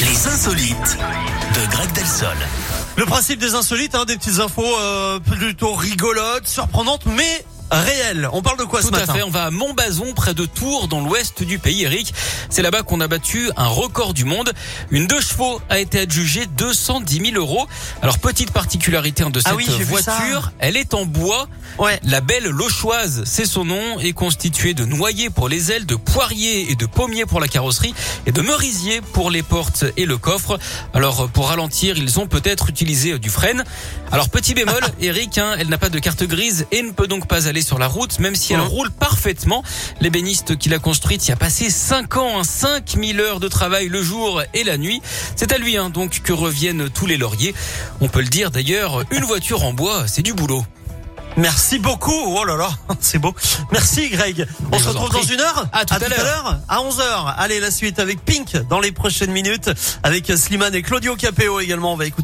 Les insolites de Greg Delsol. Le principe des insolites, hein, des petites infos euh, plutôt rigolotes, surprenantes, mais réelles. On parle de quoi Tout ce matin à fait, on va à Montbazon, près de Tours, dans l'ouest du pays, Eric. C'est là-bas qu'on a battu un record du monde. Une deux chevaux a été adjugée 210 000 euros. Alors, petite particularité de cette Ah oui, voiture, elle est en bois. Ouais. La belle Lochoise, c'est son nom, est constituée de noyer pour les ailes, de poirier et de pommier pour la carrosserie et de merisier pour les portes et le coffre. Alors pour ralentir, ils ont peut-être utilisé du frein. Alors petit bémol, Eric, hein, elle n'a pas de carte grise et ne peut donc pas aller sur la route, même si elle roule parfaitement. L'ébéniste qui l'a construite y a passé 5 ans, hein, 5000 heures de travail le jour et la nuit. C'est à lui hein, donc que reviennent tous les lauriers. On peut le dire d'ailleurs, une voiture en bois, c'est du boulot. Merci beaucoup. Oh là là, c'est beau. Merci Greg. On se retrouve dans une heure? À tout à l'heure. l'heure. À 11h. Allez, la suite avec Pink dans les prochaines minutes. Avec Slimane et Claudio Capéo également. On va écouter.